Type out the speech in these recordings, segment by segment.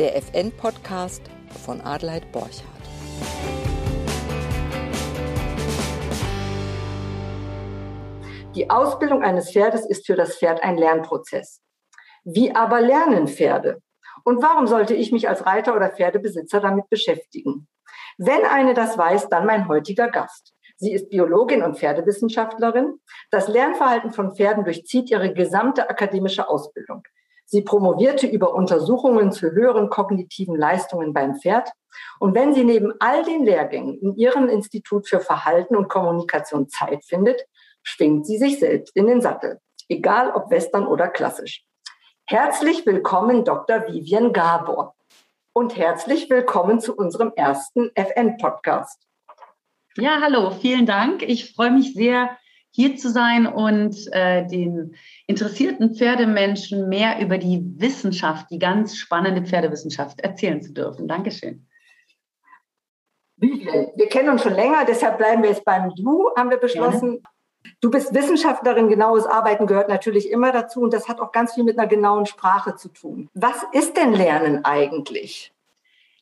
der FN-Podcast von Adelheid Borchardt. Die Ausbildung eines Pferdes ist für das Pferd ein Lernprozess. Wie aber lernen Pferde? Und warum sollte ich mich als Reiter oder Pferdebesitzer damit beschäftigen? Wenn eine das weiß, dann mein heutiger Gast. Sie ist Biologin und Pferdewissenschaftlerin. Das Lernverhalten von Pferden durchzieht ihre gesamte akademische Ausbildung. Sie promovierte über Untersuchungen zu höheren kognitiven Leistungen beim Pferd. Und wenn sie neben all den Lehrgängen in ihrem Institut für Verhalten und Kommunikation Zeit findet, schwingt sie sich selbst in den Sattel, egal ob western oder klassisch. Herzlich willkommen, Dr. Vivian Gabor. Und herzlich willkommen zu unserem ersten FN-Podcast. Ja, hallo, vielen Dank. Ich freue mich sehr, hier zu sein und äh, den interessierten Pferdemenschen mehr über die Wissenschaft, die ganz spannende Pferdewissenschaft erzählen zu dürfen. Dankeschön. Wir kennen uns schon länger, deshalb bleiben wir jetzt beim Du, haben wir beschlossen. Gerne. Du bist Wissenschaftlerin, genaues Arbeiten gehört natürlich immer dazu und das hat auch ganz viel mit einer genauen Sprache zu tun. Was ist denn Lernen eigentlich?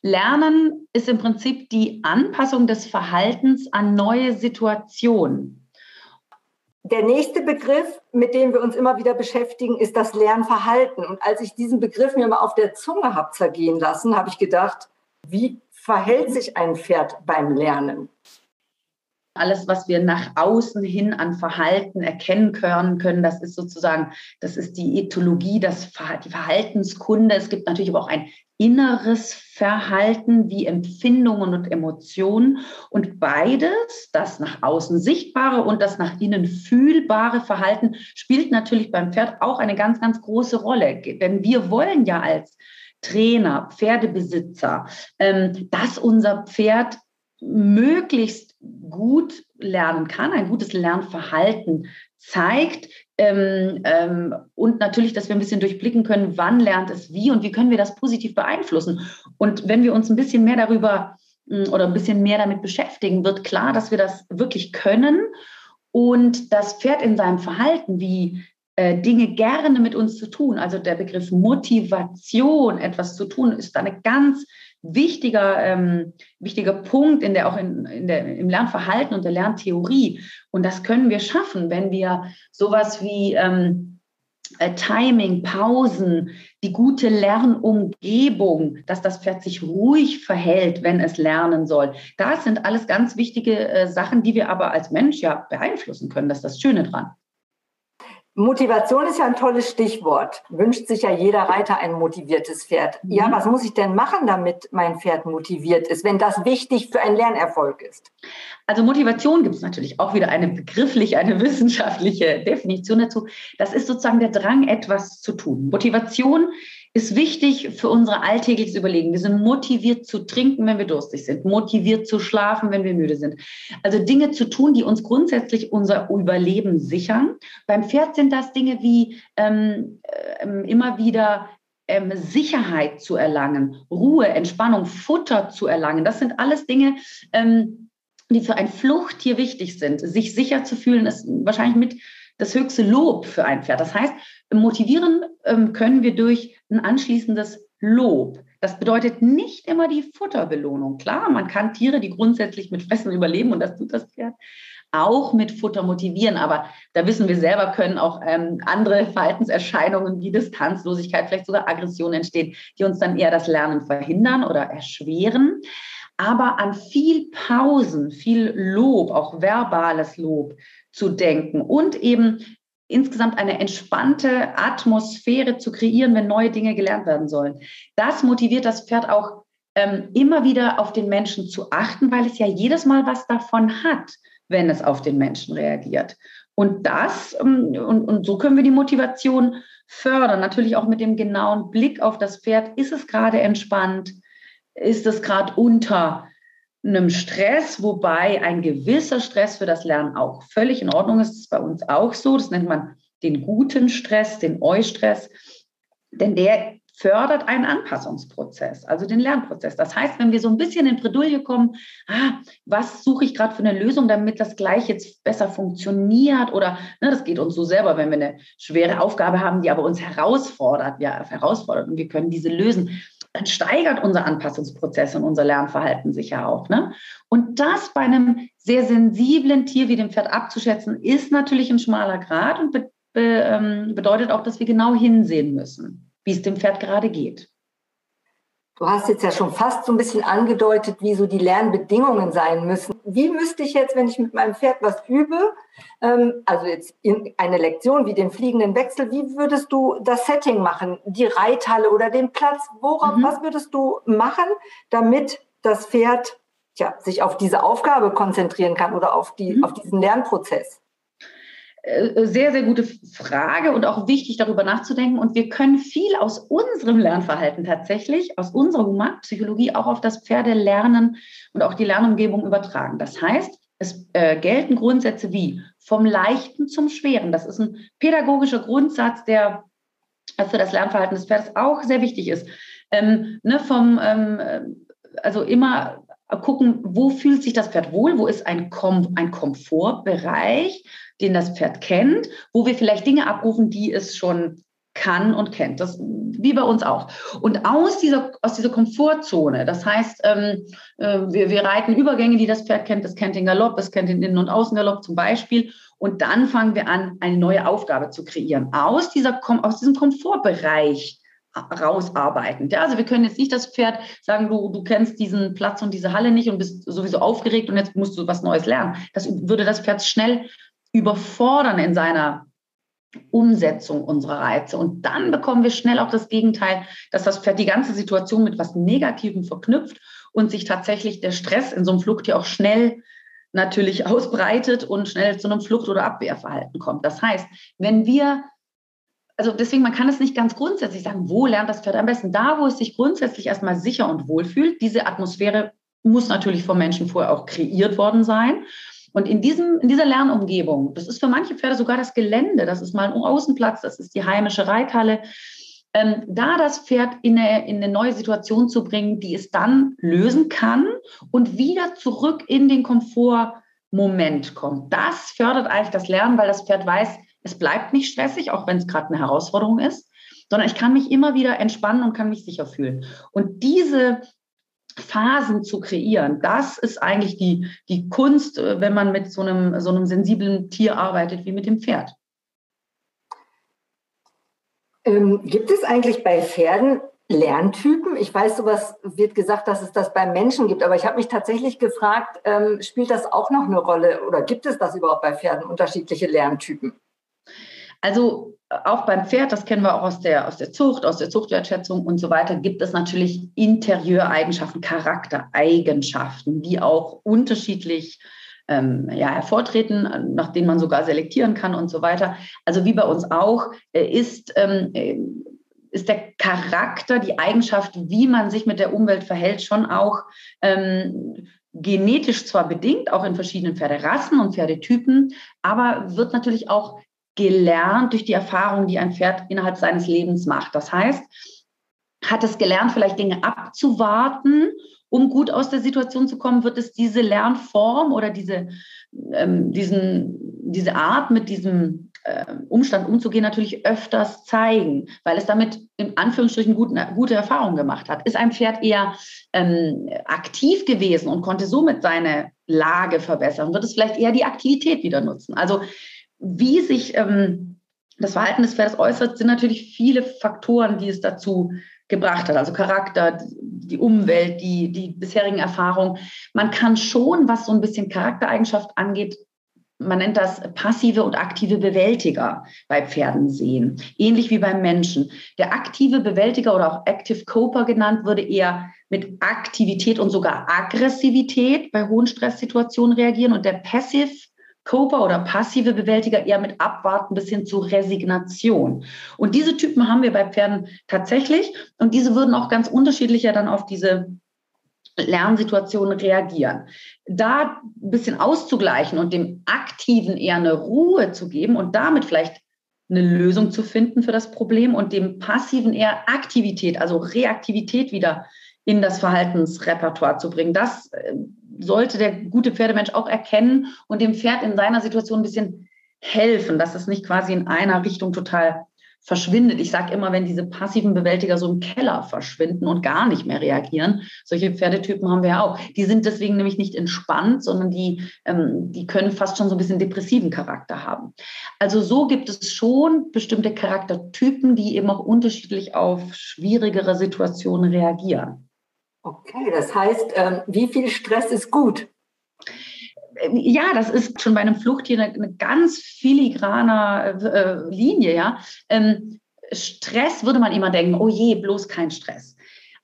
Lernen ist im Prinzip die Anpassung des Verhaltens an neue Situationen. Der nächste Begriff, mit dem wir uns immer wieder beschäftigen, ist das Lernverhalten. Und als ich diesen Begriff mir mal auf der Zunge habe zergehen lassen, habe ich gedacht, wie verhält sich ein Pferd beim Lernen? alles, was wir nach außen hin an Verhalten erkennen können, können, das ist sozusagen, das ist die Ethologie, das, die Verhaltenskunde. Es gibt natürlich aber auch ein inneres Verhalten wie Empfindungen und Emotionen. Und beides, das nach außen sichtbare und das nach innen fühlbare Verhalten, spielt natürlich beim Pferd auch eine ganz, ganz große Rolle. Denn wir wollen ja als Trainer, Pferdebesitzer, ähm, dass unser Pferd möglichst gut lernen kann, ein gutes Lernverhalten zeigt ähm, ähm, und natürlich, dass wir ein bisschen durchblicken können, wann lernt es wie und wie können wir das positiv beeinflussen. Und wenn wir uns ein bisschen mehr darüber mh, oder ein bisschen mehr damit beschäftigen, wird klar, dass wir das wirklich können und das Pferd in seinem Verhalten, wie äh, Dinge gerne mit uns zu tun, also der Begriff Motivation, etwas zu tun, ist eine ganz wichtiger, ähm, wichtiger Punkt in der, auch in, in der, im Lernverhalten und der Lerntheorie. Und das können wir schaffen, wenn wir sowas wie ähm, äh, Timing, Pausen, die gute Lernumgebung, dass das Pferd sich ruhig verhält, wenn es lernen soll. Das sind alles ganz wichtige äh, Sachen, die wir aber als Mensch ja beeinflussen können. Das ist das Schöne dran. Motivation ist ja ein tolles Stichwort. Wünscht sich ja jeder Reiter ein motiviertes Pferd. Mhm. Ja, was muss ich denn machen, damit mein Pferd motiviert ist, wenn das wichtig für einen Lernerfolg ist? Also Motivation gibt es natürlich auch wieder eine begriffliche, eine wissenschaftliche Definition dazu. Das ist sozusagen der Drang, etwas zu tun. Motivation ist wichtig für unser alltägliches Überlegen. Wir sind motiviert zu trinken, wenn wir durstig sind, motiviert zu schlafen, wenn wir müde sind. Also Dinge zu tun, die uns grundsätzlich unser Überleben sichern. Beim Pferd sind das Dinge wie ähm, äh, immer wieder ähm, Sicherheit zu erlangen, Ruhe, Entspannung, Futter zu erlangen. Das sind alles Dinge, ähm, die für ein Fluchttier wichtig sind. Sich sicher zu fühlen, ist wahrscheinlich mit das höchste Lob für ein Pferd. Das heißt, motivieren ähm, können wir durch ein anschließendes Lob. Das bedeutet nicht immer die Futterbelohnung. Klar, man kann Tiere, die grundsätzlich mit Fressen überleben, und das tut das Pferd, auch mit Futter motivieren. Aber da wissen wir selber, können auch ähm, andere Verhaltenserscheinungen wie Distanzlosigkeit, vielleicht sogar Aggression entstehen, die uns dann eher das Lernen verhindern oder erschweren. Aber an viel Pausen, viel Lob, auch verbales Lob zu denken und eben insgesamt eine entspannte Atmosphäre zu kreieren, wenn neue Dinge gelernt werden sollen. Das motiviert das Pferd auch ähm, immer wieder auf den Menschen zu achten, weil es ja jedes Mal was davon hat, wenn es auf den Menschen reagiert. Und das, ähm, und, und so können wir die Motivation fördern, natürlich auch mit dem genauen Blick auf das Pferd. Ist es gerade entspannt? Ist es gerade unter einem Stress, wobei ein gewisser Stress für das Lernen auch völlig in Ordnung ist. Das ist bei uns auch so. Das nennt man den guten Stress, den Eustress, denn der fördert einen Anpassungsprozess, also den Lernprozess. Das heißt, wenn wir so ein bisschen in Bredouille kommen, ah, was suche ich gerade für eine Lösung, damit das gleich jetzt besser funktioniert oder ne, das geht uns so selber, wenn wir eine schwere Aufgabe haben, die aber uns herausfordert, ja, herausfordert und wir können diese lösen, dann steigert unser Anpassungsprozess und unser Lernverhalten sich ja auch. Ne? Und das bei einem sehr sensiblen Tier wie dem Pferd abzuschätzen, ist natürlich ein schmaler Grad und be be ähm, bedeutet auch, dass wir genau hinsehen müssen, wie es dem Pferd gerade geht. Du hast jetzt ja schon fast so ein bisschen angedeutet, wie so die Lernbedingungen sein müssen. Wie müsste ich jetzt, wenn ich mit meinem Pferd was übe, ähm, also jetzt in eine Lektion wie den fliegenden Wechsel, wie würdest du das Setting machen? Die Reithalle oder den Platz? Worauf, mhm. was würdest du machen, damit das Pferd ja, sich auf diese Aufgabe konzentrieren kann oder auf, die, mhm. auf diesen Lernprozess? Äh, sehr, sehr gute Frage und auch wichtig, darüber nachzudenken. Und wir können viel aus unserem Lernverhalten tatsächlich, aus unserer Humanpsychologie auch auf das Pferdelernen und auch die Lernumgebung übertragen. Das heißt, es äh, gelten Grundsätze wie vom Leichten zum Schweren. Das ist ein pädagogischer Grundsatz, der für das Lernverhalten des Pferdes auch sehr wichtig ist. Ähm, ne, vom, ähm, äh, also immer gucken, wo fühlt sich das Pferd wohl, wo ist ein, Kom ein Komfortbereich, den das Pferd kennt, wo wir vielleicht Dinge abrufen, die es schon kann und kennt. Das wie bei uns auch. Und aus dieser, aus dieser Komfortzone, das heißt, ähm, äh, wir, wir reiten Übergänge, die das Pferd kennt, das kennt den Galopp, es kennt den Innen- und Außengalopp zum Beispiel. Und dann fangen wir an, eine neue Aufgabe zu kreieren. Aus, dieser, aus diesem Komfortbereich rausarbeiten. Ja, also wir können jetzt nicht das Pferd sagen, du, du kennst diesen Platz und diese Halle nicht und bist sowieso aufgeregt und jetzt musst du was Neues lernen. Das würde das Pferd schnell überfordern in seiner Umsetzung unserer Reize. Und dann bekommen wir schnell auch das Gegenteil, dass das Pferd die ganze Situation mit was Negativem verknüpft und sich tatsächlich der Stress in so einem Fluchttier auch schnell natürlich ausbreitet und schnell zu einem Flucht- oder Abwehrverhalten kommt. Das heißt, wenn wir, also deswegen, man kann es nicht ganz grundsätzlich sagen, wo lernt das Pferd am besten? Da, wo es sich grundsätzlich erstmal sicher und wohl fühlt. Diese Atmosphäre muss natürlich vom Menschen vorher auch kreiert worden sein. Und in, diesem, in dieser Lernumgebung, das ist für manche Pferde sogar das Gelände, das ist mal ein Außenplatz, das ist die heimische Reithalle, ähm, da das Pferd in eine, in eine neue Situation zu bringen, die es dann lösen kann und wieder zurück in den Komfortmoment kommt. Das fördert eigentlich das Lernen, weil das Pferd weiß, es bleibt nicht stressig, auch wenn es gerade eine Herausforderung ist, sondern ich kann mich immer wieder entspannen und kann mich sicher fühlen. Und diese Phasen zu kreieren. Das ist eigentlich die, die Kunst, äh, wenn man mit so einem, so einem sensiblen Tier arbeitet wie mit dem Pferd. Ähm, gibt es eigentlich bei Pferden Lerntypen? Ich weiß, sowas wird gesagt, dass es das beim Menschen gibt, aber ich habe mich tatsächlich gefragt, ähm, spielt das auch noch eine Rolle oder gibt es das überhaupt bei Pferden, unterschiedliche Lerntypen? Also auch beim Pferd, das kennen wir auch aus der, aus der Zucht, aus der Zuchtwertschätzung und so weiter, gibt es natürlich Interieureigenschaften, Charaktereigenschaften, die auch unterschiedlich ähm, ja, hervortreten, nach denen man sogar selektieren kann und so weiter. Also wie bei uns auch, äh, ist, ähm, äh, ist der Charakter, die Eigenschaft, wie man sich mit der Umwelt verhält, schon auch ähm, genetisch zwar bedingt, auch in verschiedenen Pferderassen und Pferdetypen, aber wird natürlich auch gelernt durch die Erfahrung, die ein Pferd innerhalb seines Lebens macht. Das heißt, hat es gelernt, vielleicht Dinge abzuwarten, um gut aus der Situation zu kommen, wird es diese Lernform oder diese, ähm, diesen, diese Art, mit diesem äh, Umstand umzugehen, natürlich öfters zeigen, weil es damit in Anführungsstrichen gut, gute Erfahrungen gemacht hat. Ist ein Pferd eher ähm, aktiv gewesen und konnte somit seine Lage verbessern, wird es vielleicht eher die Aktivität wieder nutzen. Also wie sich ähm, das Verhalten des Pferdes äußert, sind natürlich viele Faktoren, die es dazu gebracht hat. Also Charakter, die Umwelt, die, die bisherigen Erfahrungen. Man kann schon, was so ein bisschen Charaktereigenschaft angeht, man nennt das passive und aktive Bewältiger bei Pferden sehen. Ähnlich wie beim Menschen. Der aktive Bewältiger oder auch Active Coper genannt würde eher mit Aktivität und sogar Aggressivität bei hohen Stresssituationen reagieren und der Passive Coper oder passive Bewältiger eher mit Abwarten bis hin zu Resignation. Und diese Typen haben wir bei Pferden tatsächlich und diese würden auch ganz unterschiedlicher dann auf diese Lernsituationen reagieren. Da ein bisschen auszugleichen und dem Aktiven eher eine Ruhe zu geben und damit vielleicht eine Lösung zu finden für das Problem und dem Passiven eher Aktivität, also Reaktivität wieder in das Verhaltensrepertoire zu bringen. Das äh, sollte der gute Pferdemensch auch erkennen und dem Pferd in seiner Situation ein bisschen helfen, dass es nicht quasi in einer Richtung total verschwindet. Ich sage immer, wenn diese passiven Bewältiger so im Keller verschwinden und gar nicht mehr reagieren, solche Pferdetypen haben wir ja auch. Die sind deswegen nämlich nicht entspannt, sondern die, ähm, die können fast schon so ein bisschen depressiven Charakter haben. Also so gibt es schon bestimmte Charaktertypen, die eben auch unterschiedlich auf schwierigere Situationen reagieren. Okay, das heißt, ähm, wie viel Stress ist gut? ja, das ist schon bei einem Fluchttier eine, eine ganz filigrane äh, Linie, ja. Ähm, Stress würde man immer denken, oh je, bloß kein Stress.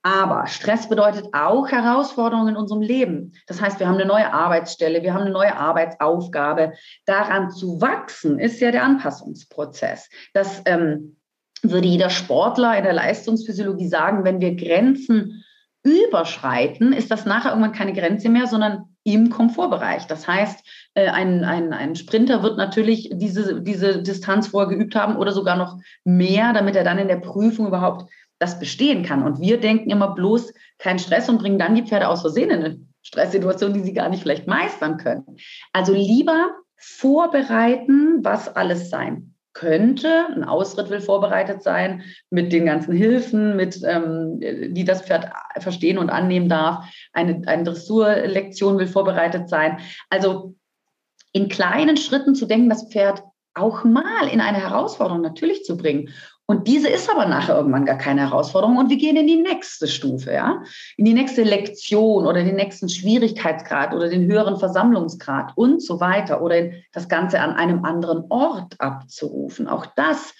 Aber Stress bedeutet auch Herausforderungen in unserem Leben. Das heißt, wir haben eine neue Arbeitsstelle, wir haben eine neue Arbeitsaufgabe. Daran zu wachsen ist ja der Anpassungsprozess. Das ähm, würde jeder Sportler in der Leistungsphysiologie sagen, wenn wir Grenzen überschreiten, ist das nachher irgendwann keine Grenze mehr, sondern im Komfortbereich. Das heißt, äh, ein, ein, ein Sprinter wird natürlich diese, diese Distanz vorher geübt haben oder sogar noch mehr, damit er dann in der Prüfung überhaupt das bestehen kann. Und wir denken immer bloß keinen Stress und bringen dann die Pferde aus Versehen in eine Stresssituation, die sie gar nicht vielleicht meistern können. Also lieber vorbereiten, was alles sein könnte. Ein Ausritt will vorbereitet sein mit den ganzen Hilfen, mit, ähm, die das Pferd verstehen und annehmen darf. Eine, eine Dressurlektion will vorbereitet sein. Also in kleinen Schritten zu denken, das Pferd auch mal in eine Herausforderung natürlich zu bringen und diese ist aber nachher irgendwann gar keine Herausforderung und wir gehen in die nächste Stufe, ja, in die nächste Lektion oder den nächsten Schwierigkeitsgrad oder den höheren Versammlungsgrad und so weiter oder das Ganze an einem anderen Ort abzurufen. Auch das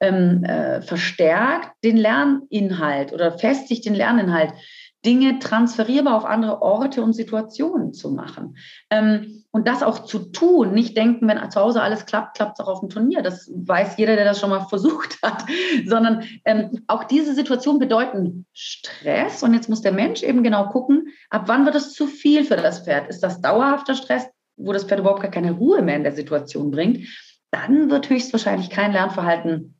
ähm, äh, verstärkt den Lerninhalt oder festigt den Lerninhalt. Dinge transferierbar auf andere Orte und Situationen zu machen. Ähm, und das auch zu tun, nicht denken, wenn zu Hause alles klappt, klappt es auch auf dem Turnier. Das weiß jeder, der das schon mal versucht hat. Sondern ähm, auch diese Situationen bedeuten Stress. Und jetzt muss der Mensch eben genau gucken, ab wann wird es zu viel für das Pferd? Ist das dauerhafter Stress, wo das Pferd überhaupt gar keine Ruhe mehr in der Situation bringt? Dann wird höchstwahrscheinlich kein Lernverhalten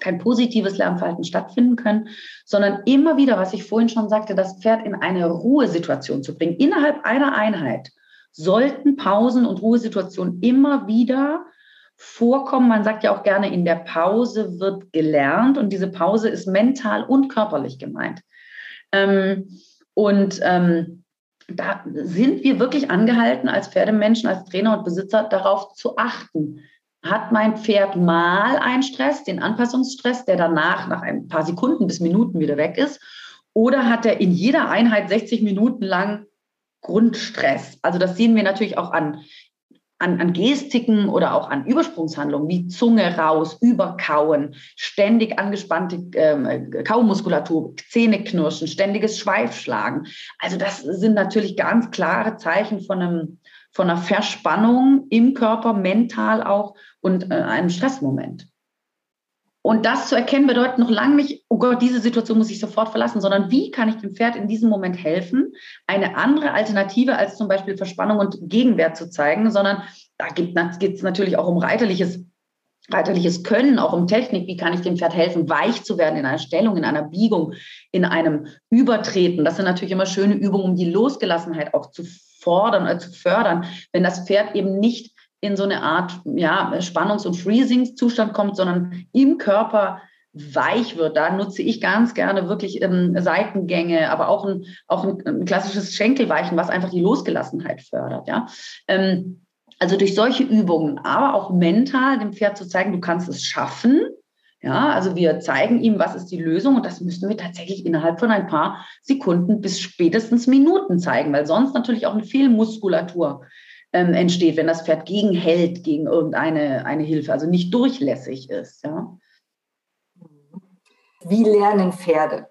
kein positives Lernverhalten stattfinden können, sondern immer wieder, was ich vorhin schon sagte, das Pferd in eine Ruhesituation zu bringen. Innerhalb einer Einheit sollten Pausen und Ruhesituationen immer wieder vorkommen. Man sagt ja auch gerne, in der Pause wird gelernt und diese Pause ist mental und körperlich gemeint. Ähm, und ähm, da sind wir wirklich angehalten, als Pferdemenschen, als Trainer und Besitzer darauf zu achten, hat mein Pferd mal einen Stress, den Anpassungsstress, der danach nach ein paar Sekunden bis Minuten wieder weg ist? Oder hat er in jeder Einheit 60 Minuten lang Grundstress? Also das sehen wir natürlich auch an, an, an Gestiken oder auch an Übersprungshandlungen wie Zunge raus, Überkauen, ständig angespannte ähm, Kaumuskulatur, Zähneknirschen, ständiges Schweifschlagen. Also das sind natürlich ganz klare Zeichen von einem von einer Verspannung im Körper, mental auch und äh, einem Stressmoment. Und das zu erkennen bedeutet noch lange nicht, oh Gott, diese Situation muss ich sofort verlassen, sondern wie kann ich dem Pferd in diesem Moment helfen, eine andere Alternative als zum Beispiel Verspannung und Gegenwert zu zeigen, sondern da geht es natürlich auch um reiterliches, reiterliches Können, auch um Technik. Wie kann ich dem Pferd helfen, weich zu werden in einer Stellung, in einer Biegung, in einem Übertreten? Das sind natürlich immer schöne Übungen, um die Losgelassenheit auch zu fordern oder zu fördern, wenn das Pferd eben nicht in so eine Art ja, Spannungs- und Freezing-Zustand kommt, sondern im Körper weich wird. Da nutze ich ganz gerne wirklich ähm, Seitengänge, aber auch ein, auch ein, ein, klassisches Schenkelweichen, was einfach die Losgelassenheit fördert. Ja? Ähm, also durch solche Übungen, aber auch mental dem Pferd zu zeigen, du kannst es schaffen, ja, also wir zeigen ihm, was ist die Lösung und das müssen wir tatsächlich innerhalb von ein paar Sekunden bis spätestens Minuten zeigen, weil sonst natürlich auch eine Fehlmuskulatur ähm, entsteht, wenn das Pferd gegenhält gegen irgendeine eine Hilfe, also nicht durchlässig ist. Ja. Wie lernen Pferde?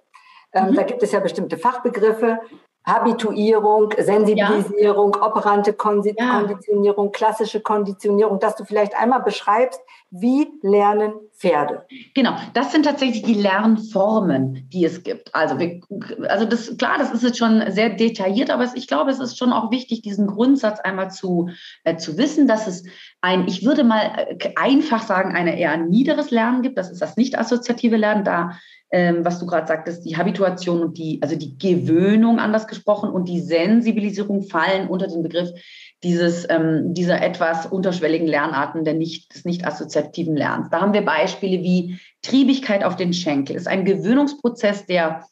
Ähm, mhm. Da gibt es ja bestimmte Fachbegriffe. Habituierung, Sensibilisierung, ja. operante Konditionierung, ja. klassische Konditionierung, dass du vielleicht einmal beschreibst, wie lernen Pferde? Genau, das sind tatsächlich die Lernformen, die es gibt. Also, wir, also das, klar, das ist jetzt schon sehr detailliert, aber ich glaube, es ist schon auch wichtig, diesen Grundsatz einmal zu, äh, zu wissen, dass es ein, ich würde mal äh, einfach sagen, ein eher niederes Lernen gibt. Das ist das nicht assoziative Lernen. Da ähm, was du gerade sagtest, die Habituation und die, also die Gewöhnung anders gesprochen und die Sensibilisierung fallen unter den Begriff dieses, ähm, dieser etwas unterschwelligen Lernarten der nicht, des nicht assoziativen Lernens. Da haben wir Beispiele wie Triebigkeit auf den Schenkel. Das ist ein Gewöhnungsprozess, der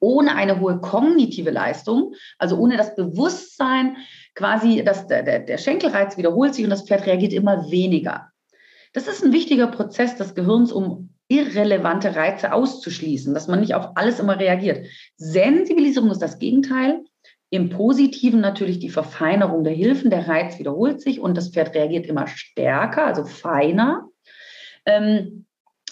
ohne eine hohe kognitive Leistung, also ohne das Bewusstsein, quasi, dass der, der, der Schenkelreiz wiederholt sich und das Pferd reagiert immer weniger. Das ist ein wichtiger Prozess des Gehirns, um irrelevante Reize auszuschließen, dass man nicht auf alles immer reagiert. Sensibilisierung ist das Gegenteil. Im Positiven natürlich die Verfeinerung der Hilfen. Der Reiz wiederholt sich und das Pferd reagiert immer stärker, also feiner. Ähm,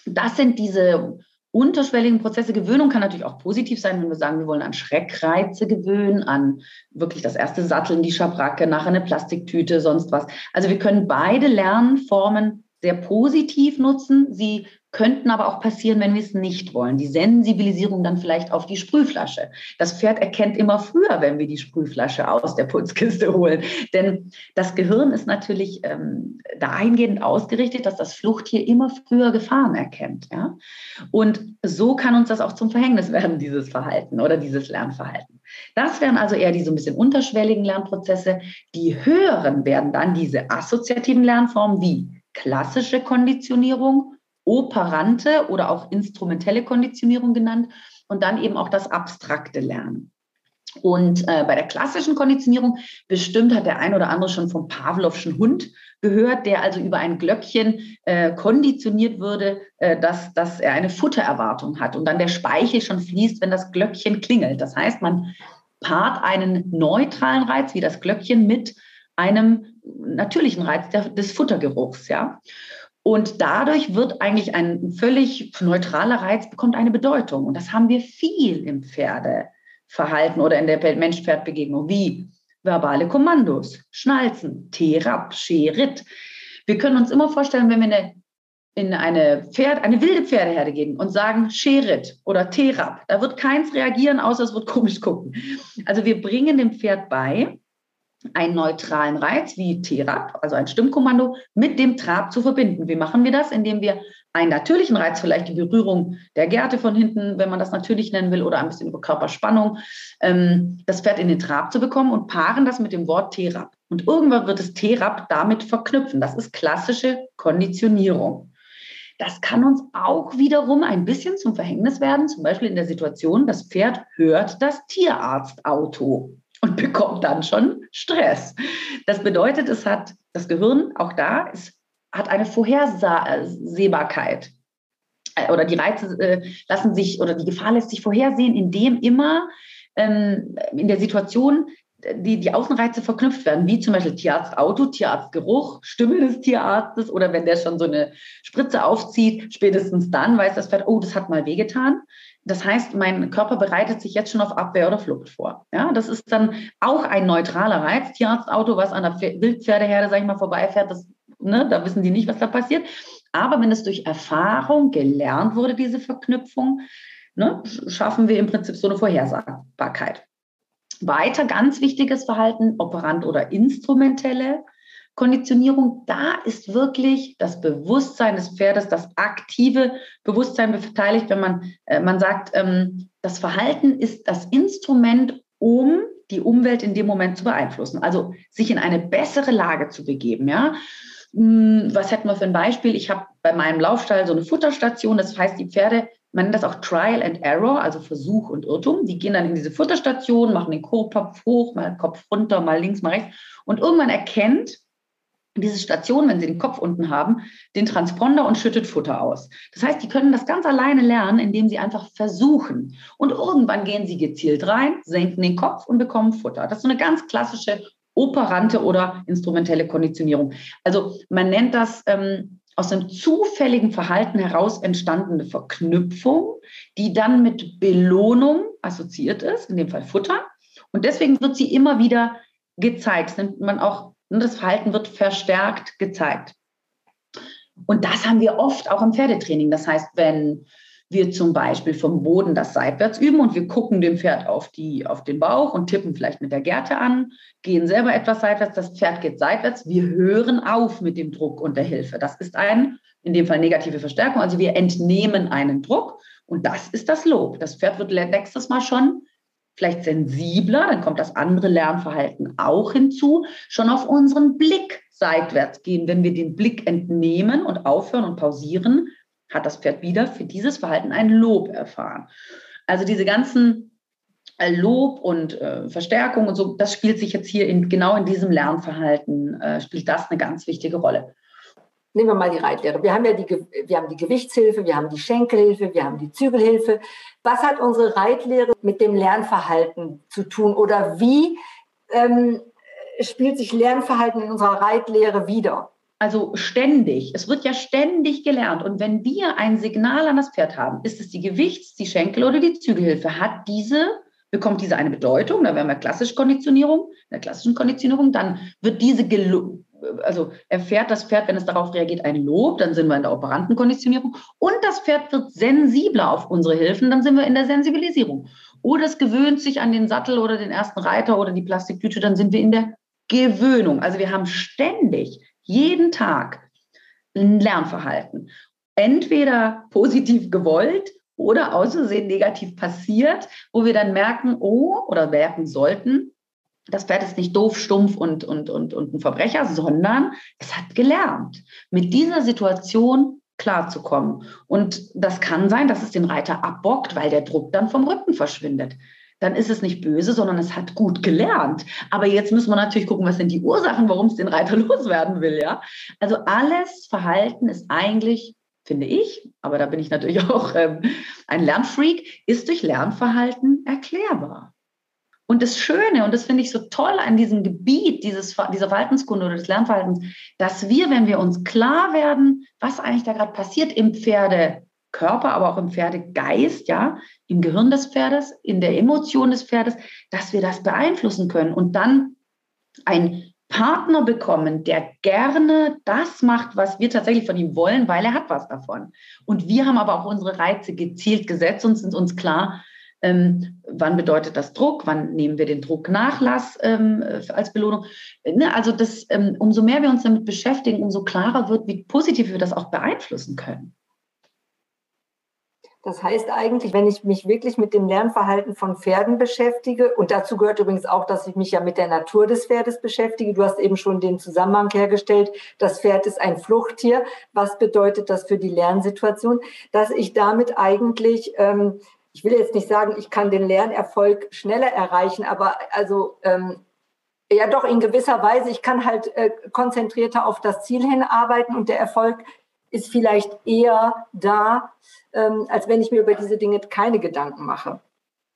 das sind diese unterschwelligen Prozesse. Gewöhnung kann natürlich auch positiv sein, wenn wir sagen, wir wollen an Schreckreize gewöhnen, an wirklich das erste Satteln, die Schabracke, nachher eine Plastiktüte, sonst was. Also wir können beide Lernformen sehr positiv nutzen. Sie könnten aber auch passieren, wenn wir es nicht wollen. Die Sensibilisierung dann vielleicht auf die Sprühflasche. Das Pferd erkennt immer früher, wenn wir die Sprühflasche aus der Putzkiste holen. Denn das Gehirn ist natürlich ähm, dahingehend ausgerichtet, dass das Fluchttier immer früher Gefahren erkennt. Ja? Und so kann uns das auch zum Verhängnis werden, dieses Verhalten oder dieses Lernverhalten. Das wären also eher diese ein bisschen unterschwelligen Lernprozesse. Die höheren werden dann diese assoziativen Lernformen wie klassische Konditionierung operante oder auch instrumentelle Konditionierung genannt und dann eben auch das abstrakte Lernen. Und äh, bei der klassischen Konditionierung bestimmt hat der ein oder andere schon vom Pavlovschen Hund gehört, der also über ein Glöckchen äh, konditioniert würde, äh, dass, dass er eine Futtererwartung hat und dann der Speichel schon fließt, wenn das Glöckchen klingelt. Das heißt, man paart einen neutralen Reiz wie das Glöckchen mit einem natürlichen Reiz der, des Futtergeruchs, ja. Und dadurch wird eigentlich ein völlig neutraler Reiz bekommt eine Bedeutung. Und das haben wir viel im Pferdeverhalten oder in der Mensch-Pferd-Begegnung, wie verbale Kommandos, Schnalzen, Terab, Scherit. Wir können uns immer vorstellen, wenn wir eine, in eine, Pferd, eine wilde Pferdeherde gehen und sagen Scherit oder Terab, da wird keins reagieren, außer es wird komisch gucken. Also wir bringen dem Pferd bei, einen neutralen Reiz wie Terab, also ein Stimmkommando, mit dem Trab zu verbinden. Wie machen wir das? Indem wir einen natürlichen Reiz, vielleicht die Berührung der Gerte von hinten, wenn man das natürlich nennen will, oder ein bisschen über Körperspannung, ähm, das Pferd in den Trab zu bekommen und paaren das mit dem Wort Terab. Und irgendwann wird es Terab damit verknüpfen. Das ist klassische Konditionierung. Das kann uns auch wiederum ein bisschen zum Verhängnis werden, zum Beispiel in der Situation, das Pferd hört das Tierarztauto und bekommt dann schon Stress. Das bedeutet, es hat das Gehirn auch da, es hat eine Vorhersehbarkeit. Äh, oder die Reize äh, lassen sich, oder die Gefahr lässt sich vorhersehen, indem immer ähm, in der Situation die, die Außenreize verknüpft werden, wie zum Beispiel Tierarztauto, Tierarztgeruch, Stimme des Tierarztes oder wenn der schon so eine Spritze aufzieht, spätestens dann weiß das Pferd, oh, das hat mal wehgetan. Das heißt, mein Körper bereitet sich jetzt schon auf Abwehr oder Flucht vor. Ja, das ist dann auch ein neutraler Reiz. Tierarztauto, was an der Wildpferdeherde, sag ich mal, vorbeifährt, das, ne, da wissen die nicht, was da passiert. Aber wenn es durch Erfahrung gelernt wurde, diese Verknüpfung, ne, schaffen wir im Prinzip so eine Vorhersagbarkeit. Weiter ganz wichtiges Verhalten, operant oder instrumentelle Konditionierung, da ist wirklich das Bewusstsein des Pferdes, das aktive Bewusstsein beteiligt, wenn man, äh, man sagt, ähm, das Verhalten ist das Instrument, um die Umwelt in dem Moment zu beeinflussen, also sich in eine bessere Lage zu begeben. Ja? Hm, was hätten wir für ein Beispiel? Ich habe bei meinem Laufstall so eine Futterstation, das heißt, die Pferde, man nennt das auch Trial and Error, also Versuch und Irrtum. Die gehen dann in diese Futterstation, machen den Kopf hoch, mal Kopf runter, mal links, mal rechts. Und irgendwann erkennt diese Station, wenn sie den Kopf unten haben, den Transponder und schüttet Futter aus. Das heißt, die können das ganz alleine lernen, indem sie einfach versuchen. Und irgendwann gehen sie gezielt rein, senken den Kopf und bekommen Futter. Das ist so eine ganz klassische operante oder instrumentelle Konditionierung. Also man nennt das ähm, aus einem zufälligen Verhalten heraus entstandene Verknüpfung, die dann mit Belohnung assoziiert ist, in dem Fall Futter. Und deswegen wird sie immer wieder gezeigt. Das nennt man auch und das Verhalten wird verstärkt gezeigt. Und das haben wir oft auch im Pferdetraining. Das heißt, wenn wir zum Beispiel vom Boden das seitwärts üben und wir gucken dem Pferd auf, die, auf den Bauch und tippen vielleicht mit der Gerte an, gehen selber etwas seitwärts, das Pferd geht seitwärts, wir hören auf mit dem Druck und der Hilfe. Das ist ein, in dem Fall negative Verstärkung, also wir entnehmen einen Druck und das ist das Lob. Das Pferd wird nächstes Mal schon vielleicht sensibler, dann kommt das andere Lernverhalten auch hinzu, schon auf unseren Blick seitwärts gehen. Wenn wir den Blick entnehmen und aufhören und pausieren, hat das Pferd wieder für dieses Verhalten ein Lob erfahren. Also diese ganzen äh, Lob und äh, Verstärkung und so, das spielt sich jetzt hier in, genau in diesem Lernverhalten, äh, spielt das eine ganz wichtige Rolle. Nehmen wir mal die Reitlehre. Wir haben ja die, wir haben die Gewichtshilfe, wir haben die Schenkelhilfe, wir haben die Zügelhilfe. Was hat unsere Reitlehre mit dem Lernverhalten zu tun oder wie ähm, spielt sich Lernverhalten in unserer Reitlehre wieder? Also ständig. Es wird ja ständig gelernt. Und wenn wir ein Signal an das Pferd haben, ist es die Gewichts-, die Schenkel- oder die Zügelhilfe, hat diese, bekommt diese eine Bedeutung, da wären wir klassisch Konditionierung, in der klassischen Konditionierung, dann wird diese also erfährt das Pferd, wenn es darauf reagiert, ein Lob, dann sind wir in der Operantenkonditionierung und das Pferd wird sensibler auf unsere Hilfen, dann sind wir in der Sensibilisierung. Oder es gewöhnt sich an den Sattel oder den ersten Reiter oder die Plastiktüte, dann sind wir in der Gewöhnung. Also wir haben ständig, jeden Tag ein Lernverhalten. Entweder positiv gewollt oder auszusehen negativ passiert, wo wir dann merken, oh, oder merken sollten, das Pferd ist nicht doof, stumpf und, und, und, und ein Verbrecher, sondern es hat gelernt, mit dieser Situation klarzukommen. Und das kann sein, dass es den Reiter abbockt, weil der Druck dann vom Rücken verschwindet. Dann ist es nicht böse, sondern es hat gut gelernt. Aber jetzt müssen wir natürlich gucken, was sind die Ursachen, warum es den Reiter loswerden will, ja? Also alles Verhalten ist eigentlich finde ich, aber da bin ich natürlich auch ähm, ein Lernfreak, ist durch Lernverhalten erklärbar. Und das Schöne, und das finde ich so toll an diesem Gebiet dieses, dieser Verhaltenskunde oder des Lernverhaltens, dass wir, wenn wir uns klar werden, was eigentlich da gerade passiert im Pferdekörper, aber auch im Pferdegeist, ja, im Gehirn des Pferdes, in der Emotion des Pferdes, dass wir das beeinflussen können und dann ein Partner bekommen, der gerne das macht, was wir tatsächlich von ihm wollen, weil er hat was davon. Und wir haben aber auch unsere Reize gezielt gesetzt und sind uns klar, ähm, wann bedeutet das Druck? Wann nehmen wir den Drucknachlass ähm, als Belohnung? Ne? Also das, ähm, umso mehr wir uns damit beschäftigen, umso klarer wird, wie positiv wir das auch beeinflussen können. Das heißt eigentlich, wenn ich mich wirklich mit dem Lernverhalten von Pferden beschäftige, und dazu gehört übrigens auch, dass ich mich ja mit der Natur des Pferdes beschäftige. Du hast eben schon den Zusammenhang hergestellt. Das Pferd ist ein Fluchttier. Was bedeutet das für die Lernsituation? Dass ich damit eigentlich ähm, ich will jetzt nicht sagen, ich kann den Lernerfolg schneller erreichen, aber also ähm, ja doch in gewisser Weise, ich kann halt äh, konzentrierter auf das Ziel hinarbeiten und der Erfolg ist vielleicht eher da, ähm, als wenn ich mir über diese Dinge keine Gedanken mache.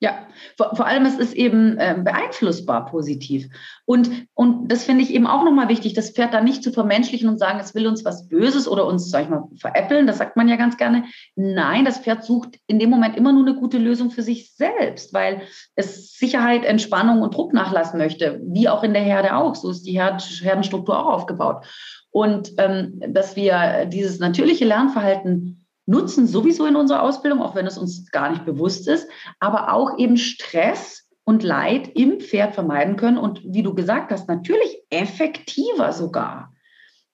Ja, vor, vor allem es ist eben äh, beeinflussbar positiv. Und, und das finde ich eben auch nochmal wichtig, das Pferd da nicht zu vermenschlichen und sagen, es will uns was Böses oder uns, sag ich mal, veräppeln, das sagt man ja ganz gerne. Nein, das Pferd sucht in dem Moment immer nur eine gute Lösung für sich selbst, weil es Sicherheit, Entspannung und Druck nachlassen möchte, wie auch in der Herde auch. So ist die Herd Herdenstruktur auch aufgebaut. Und ähm, dass wir dieses natürliche Lernverhalten nutzen sowieso in unserer Ausbildung, auch wenn es uns gar nicht bewusst ist, aber auch eben Stress und Leid im Pferd vermeiden können und wie du gesagt hast, natürlich effektiver sogar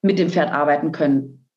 mit dem Pferd arbeiten können.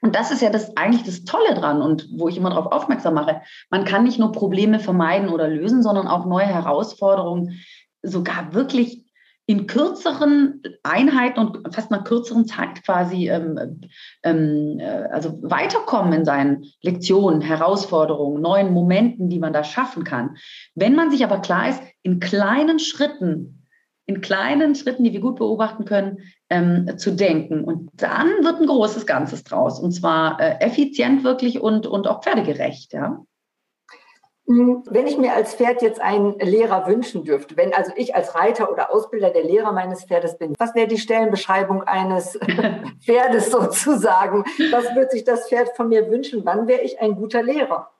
Und das ist ja das eigentlich das Tolle dran und wo ich immer darauf aufmerksam mache. Man kann nicht nur Probleme vermeiden oder lösen, sondern auch neue Herausforderungen sogar wirklich in kürzeren Einheiten und fast einer kürzeren Zeit quasi ähm, ähm, äh, also weiterkommen in seinen Lektionen, Herausforderungen, neuen Momenten, die man da schaffen kann. Wenn man sich aber klar ist, in kleinen Schritten, in kleinen Schritten, die wir gut beobachten können, ähm, zu denken. Und dann wird ein großes Ganzes draus. Und zwar äh, effizient wirklich und, und auch pferdegerecht, ja. Hm, wenn ich mir als Pferd jetzt einen Lehrer wünschen dürfte, wenn also ich als Reiter oder Ausbilder der Lehrer meines Pferdes bin, was wäre die Stellenbeschreibung eines Pferdes sozusagen? Was würde sich das Pferd von mir wünschen? Wann wäre ich ein guter Lehrer?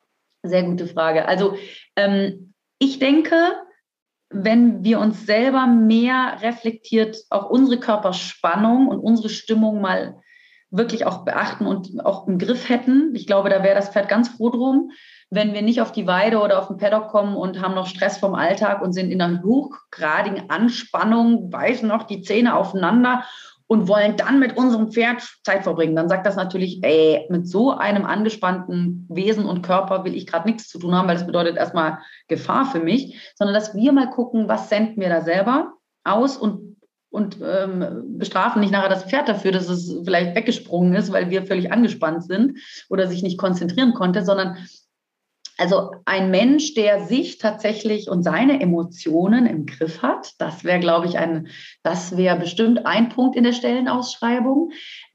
Sehr gute Frage. Also ähm, ich denke, wenn wir uns selber mehr reflektiert auch unsere Körperspannung und unsere Stimmung mal wirklich auch beachten und auch im Griff hätten, ich glaube, da wäre das Pferd ganz froh drum wenn wir nicht auf die Weide oder auf den Paddock kommen und haben noch Stress vom Alltag und sind in einer hochgradigen Anspannung, beißen noch die Zähne aufeinander und wollen dann mit unserem Pferd Zeit verbringen, dann sagt das natürlich, ey, mit so einem angespannten Wesen und Körper will ich gerade nichts zu tun haben, weil das bedeutet erstmal Gefahr für mich, sondern dass wir mal gucken, was senden wir da selber aus und, und ähm, bestrafen nicht nachher das Pferd dafür, dass es vielleicht weggesprungen ist, weil wir völlig angespannt sind oder sich nicht konzentrieren konnte, sondern also ein Mensch, der sich tatsächlich und seine Emotionen im Griff hat, das wäre, glaube ich, ein, das wäre bestimmt ein Punkt in der Stellenausschreibung.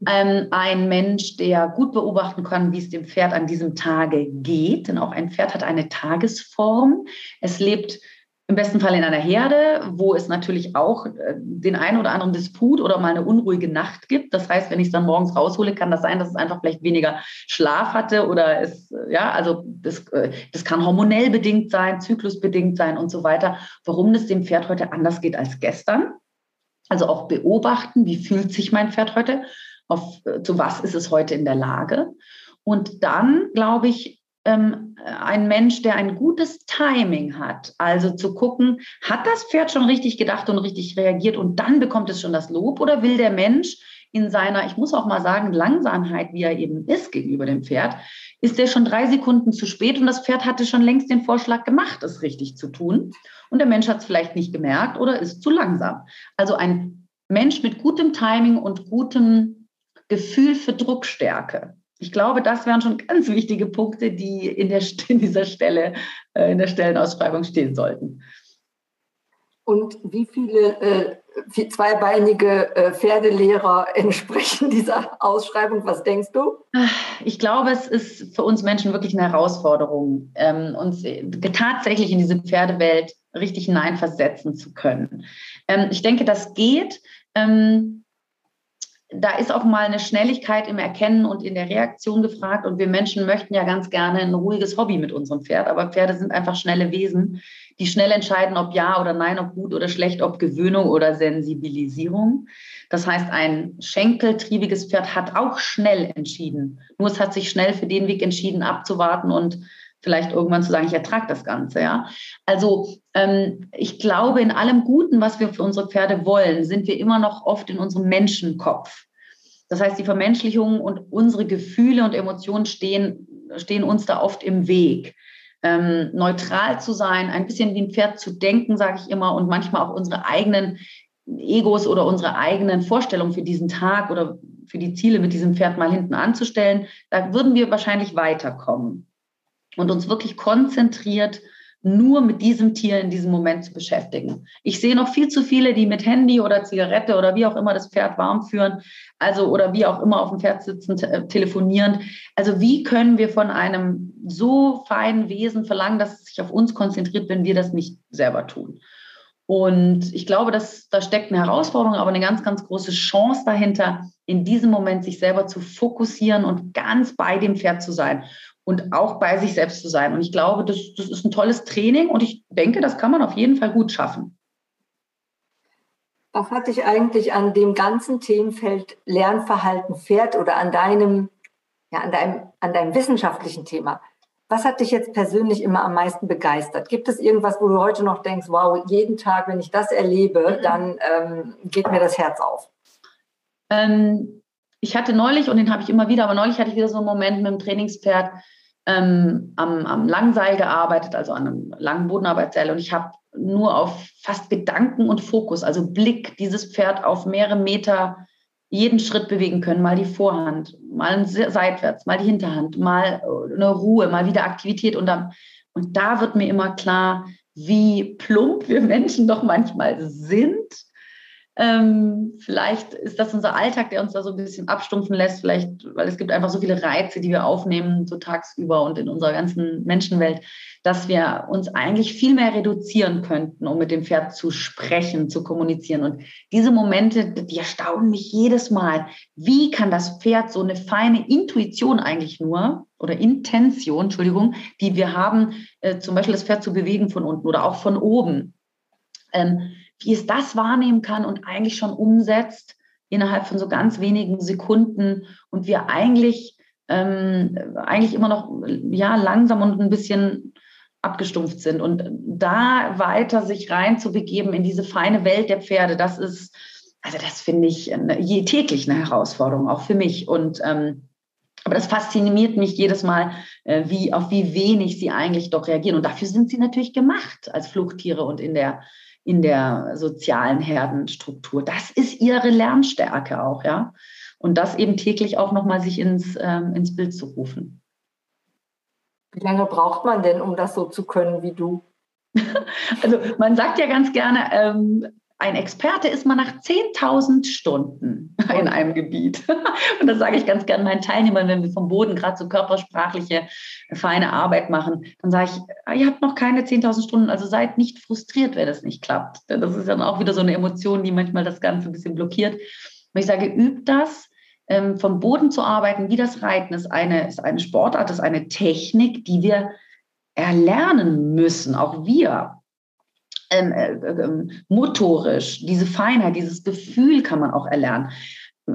Ähm, ein Mensch, der gut beobachten kann, wie es dem Pferd an diesem Tage geht, denn auch ein Pferd hat eine Tagesform. Es lebt im besten Fall in einer Herde, wo es natürlich auch äh, den einen oder anderen Disput oder mal eine unruhige Nacht gibt. Das heißt, wenn ich es dann morgens raushole, kann das sein, dass es einfach vielleicht weniger Schlaf hatte oder es, äh, ja, also das, äh, das kann hormonell bedingt sein, zyklusbedingt sein und so weiter. Warum das dem Pferd heute anders geht als gestern. Also auch beobachten, wie fühlt sich mein Pferd heute, auf, zu was ist es heute in der Lage. Und dann, glaube ich, ähm, ein Mensch, der ein gutes Timing hat. Also zu gucken, hat das Pferd schon richtig gedacht und richtig reagiert und dann bekommt es schon das Lob oder will der Mensch in seiner, ich muss auch mal sagen, Langsamkeit, wie er eben ist gegenüber dem Pferd, ist er schon drei Sekunden zu spät und das Pferd hatte schon längst den Vorschlag gemacht, es richtig zu tun. Und der Mensch hat es vielleicht nicht gemerkt oder ist zu langsam. Also ein Mensch mit gutem Timing und gutem Gefühl für Druckstärke ich glaube, das wären schon ganz wichtige Punkte, die in, der, in dieser Stelle, äh, in der Stellenausschreibung stehen sollten. Und wie viele äh, zweibeinige äh, Pferdelehrer entsprechen dieser Ausschreibung? Was denkst du? Ich glaube, es ist für uns Menschen wirklich eine Herausforderung, ähm, uns tatsächlich in diese Pferdewelt richtig hineinversetzen zu können. Ähm, ich denke, das geht. Ähm, da ist auch mal eine Schnelligkeit im Erkennen und in der Reaktion gefragt. Und wir Menschen möchten ja ganz gerne ein ruhiges Hobby mit unserem Pferd. Aber Pferde sind einfach schnelle Wesen, die schnell entscheiden, ob ja oder nein, ob gut oder schlecht, ob Gewöhnung oder Sensibilisierung. Das heißt, ein schenkeltriebiges Pferd hat auch schnell entschieden. Nur es hat sich schnell für den Weg entschieden, abzuwarten und vielleicht irgendwann zu sagen, ich ertrage das Ganze, ja. Also ähm, ich glaube, in allem Guten, was wir für unsere Pferde wollen, sind wir immer noch oft in unserem Menschenkopf. Das heißt, die Vermenschlichung und unsere Gefühle und Emotionen stehen, stehen uns da oft im Weg. Ähm, neutral zu sein, ein bisschen wie ein Pferd zu denken, sage ich immer, und manchmal auch unsere eigenen Egos oder unsere eigenen Vorstellungen für diesen Tag oder für die Ziele mit diesem Pferd mal hinten anzustellen, da würden wir wahrscheinlich weiterkommen und uns wirklich konzentriert nur mit diesem Tier in diesem Moment zu beschäftigen. Ich sehe noch viel zu viele, die mit Handy oder Zigarette oder wie auch immer das Pferd warm führen, also oder wie auch immer auf dem Pferd sitzen, te telefonieren. Also wie können wir von einem so feinen Wesen verlangen, dass es sich auf uns konzentriert, wenn wir das nicht selber tun? Und ich glaube, dass da steckt eine Herausforderung, aber eine ganz, ganz große Chance dahinter, in diesem Moment sich selber zu fokussieren und ganz bei dem Pferd zu sein und auch bei sich selbst zu sein. Und ich glaube, das, das ist ein tolles Training und ich denke, das kann man auf jeden Fall gut schaffen. Was hat dich eigentlich an dem ganzen Themenfeld Lernverhalten Pferd oder an deinem, ja, an deinem, an deinem wissenschaftlichen Thema? Was hat dich jetzt persönlich immer am meisten begeistert? Gibt es irgendwas, wo du heute noch denkst, wow, jeden Tag, wenn ich das erlebe, mhm. dann ähm, geht mir das Herz auf? Ähm, ich hatte neulich, und den habe ich immer wieder, aber neulich hatte ich wieder so einen Moment mit dem Trainingspferd, ähm, am, am Langseil gearbeitet, also an einem langen Bodenarbeitsseil. Und ich habe nur auf fast Gedanken und Fokus, also Blick, dieses Pferd auf mehrere Meter jeden Schritt bewegen können. Mal die Vorhand, mal seitwärts, mal die Hinterhand, mal eine Ruhe, mal wieder Aktivität. Und, dann, und da wird mir immer klar, wie plump wir Menschen doch manchmal sind ähm, vielleicht ist das unser Alltag, der uns da so ein bisschen abstumpfen lässt, vielleicht, weil es gibt einfach so viele Reize, die wir aufnehmen, so tagsüber und in unserer ganzen Menschenwelt, dass wir uns eigentlich viel mehr reduzieren könnten, um mit dem Pferd zu sprechen, zu kommunizieren. Und diese Momente, die erstaunen mich jedes Mal. Wie kann das Pferd so eine feine Intuition eigentlich nur oder Intention, Entschuldigung, die wir haben, äh, zum Beispiel das Pferd zu bewegen von unten oder auch von oben. Ähm, wie es das wahrnehmen kann und eigentlich schon umsetzt innerhalb von so ganz wenigen Sekunden und wir eigentlich, ähm, eigentlich immer noch ja, langsam und ein bisschen abgestumpft sind. Und da weiter sich reinzubegeben in diese feine Welt der Pferde, das ist, also das finde ich je täglich eine Herausforderung, auch für mich. Und ähm, aber das fasziniert mich jedes Mal, äh, wie, auf wie wenig sie eigentlich doch reagieren. Und dafür sind sie natürlich gemacht als Fluchttiere und in der, in der sozialen Herdenstruktur. Das ist ihre Lernstärke auch, ja. Und das eben täglich auch nochmal sich ins, ähm, ins Bild zu rufen. Wie lange braucht man denn, um das so zu können wie du? also man sagt ja ganz gerne, ähm, ein Experte ist man nach 10.000 Stunden in einem Gebiet. Und das sage ich ganz gerne meinen Teilnehmern, wenn wir vom Boden gerade so körpersprachliche, feine Arbeit machen, dann sage ich, ah, ihr habt noch keine 10.000 Stunden, also seid nicht frustriert, wenn es nicht klappt. Das ist dann auch wieder so eine Emotion, die manchmal das Ganze ein bisschen blockiert. Und ich sage, übt das, ähm, vom Boden zu arbeiten, wie das Reiten ist eine, ist eine Sportart, ist eine Technik, die wir erlernen müssen, auch wir. Ähm, äh, äh, motorisch, diese Feinheit, dieses Gefühl kann man auch erlernen.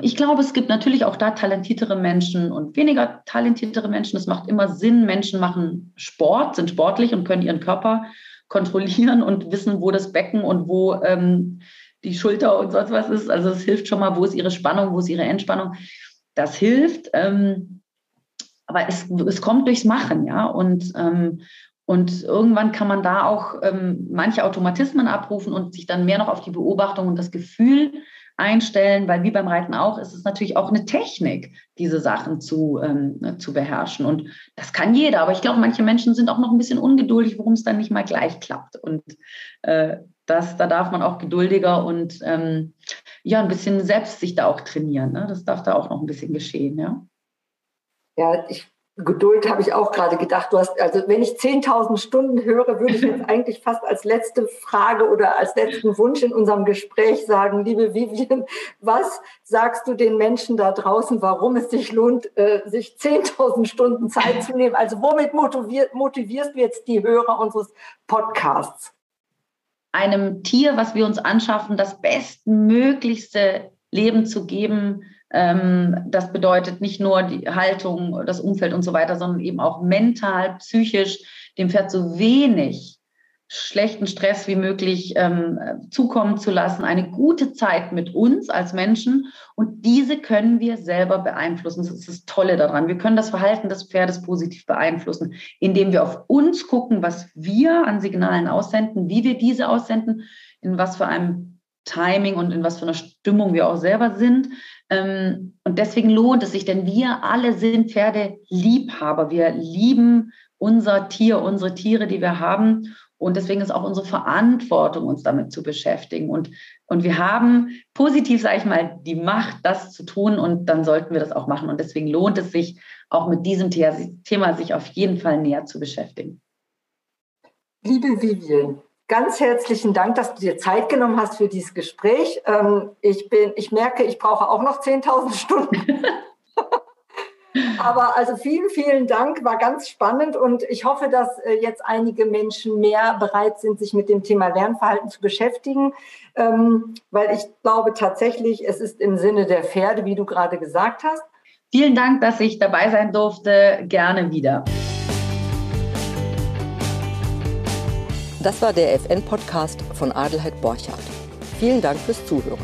Ich glaube, es gibt natürlich auch da talentiertere Menschen und weniger talentiertere Menschen. Es macht immer Sinn. Menschen machen Sport, sind sportlich und können ihren Körper kontrollieren und wissen, wo das Becken und wo ähm, die Schulter und sonst was ist. Also es hilft schon mal, wo ist ihre Spannung, wo ist ihre Entspannung. Das hilft. Ähm, aber es, es kommt durchs Machen, ja. Und, ähm, und irgendwann kann man da auch ähm, manche Automatismen abrufen und sich dann mehr noch auf die Beobachtung und das Gefühl einstellen, weil wie beim Reiten auch, ist es natürlich auch eine Technik, diese Sachen zu, ähm, zu beherrschen. Und das kann jeder, aber ich glaube, manche Menschen sind auch noch ein bisschen ungeduldig, warum es dann nicht mal gleich klappt. Und äh, das, da darf man auch geduldiger und ähm, ja, ein bisschen selbst sich da auch trainieren. Ne? Das darf da auch noch ein bisschen geschehen, ja. Ja, ich Geduld habe ich auch gerade gedacht. Du hast, also wenn ich 10.000 Stunden höre, würde ich jetzt eigentlich fast als letzte Frage oder als letzten Wunsch in unserem Gespräch sagen, liebe Vivian, was sagst du den Menschen da draußen, warum es sich lohnt, äh, sich 10.000 Stunden Zeit zu nehmen? Also womit motivierst du jetzt die Hörer unseres Podcasts? Einem Tier, was wir uns anschaffen, das bestmöglichste Leben zu geben, das bedeutet nicht nur die Haltung, das Umfeld und so weiter, sondern eben auch mental, psychisch dem Pferd so wenig schlechten Stress wie möglich ähm, zukommen zu lassen, eine gute Zeit mit uns als Menschen und diese können wir selber beeinflussen. Das ist das Tolle daran. Wir können das Verhalten des Pferdes positiv beeinflussen, indem wir auf uns gucken, was wir an Signalen aussenden, wie wir diese aussenden, in was für einem Timing und in was für einer Stimmung wir auch selber sind. Ähm, und deswegen lohnt es sich, denn wir alle sind Pferdeliebhaber. Wir lieben unser Tier, unsere Tiere, die wir haben. Und deswegen ist auch unsere Verantwortung, uns damit zu beschäftigen. Und, und wir haben positiv, sage ich mal, die Macht, das zu tun. Und dann sollten wir das auch machen. Und deswegen lohnt es sich, auch mit diesem Thema sich auf jeden Fall näher zu beschäftigen. Liebe Vivian, ganz herzlichen Dank, dass du dir Zeit genommen hast für dieses Gespräch. Ähm, ich, bin, ich merke, ich brauche auch noch 10.000 Stunden. Aber also vielen, vielen Dank, war ganz spannend und ich hoffe, dass äh, jetzt einige Menschen mehr bereit sind, sich mit dem Thema Lernverhalten zu beschäftigen, ähm, weil ich glaube tatsächlich, es ist im Sinne der Pferde, wie du gerade gesagt hast. Vielen Dank, dass ich dabei sein durfte. Gerne wieder. Das war der FN-Podcast von Adelheid Borchardt. Vielen Dank fürs Zuhören.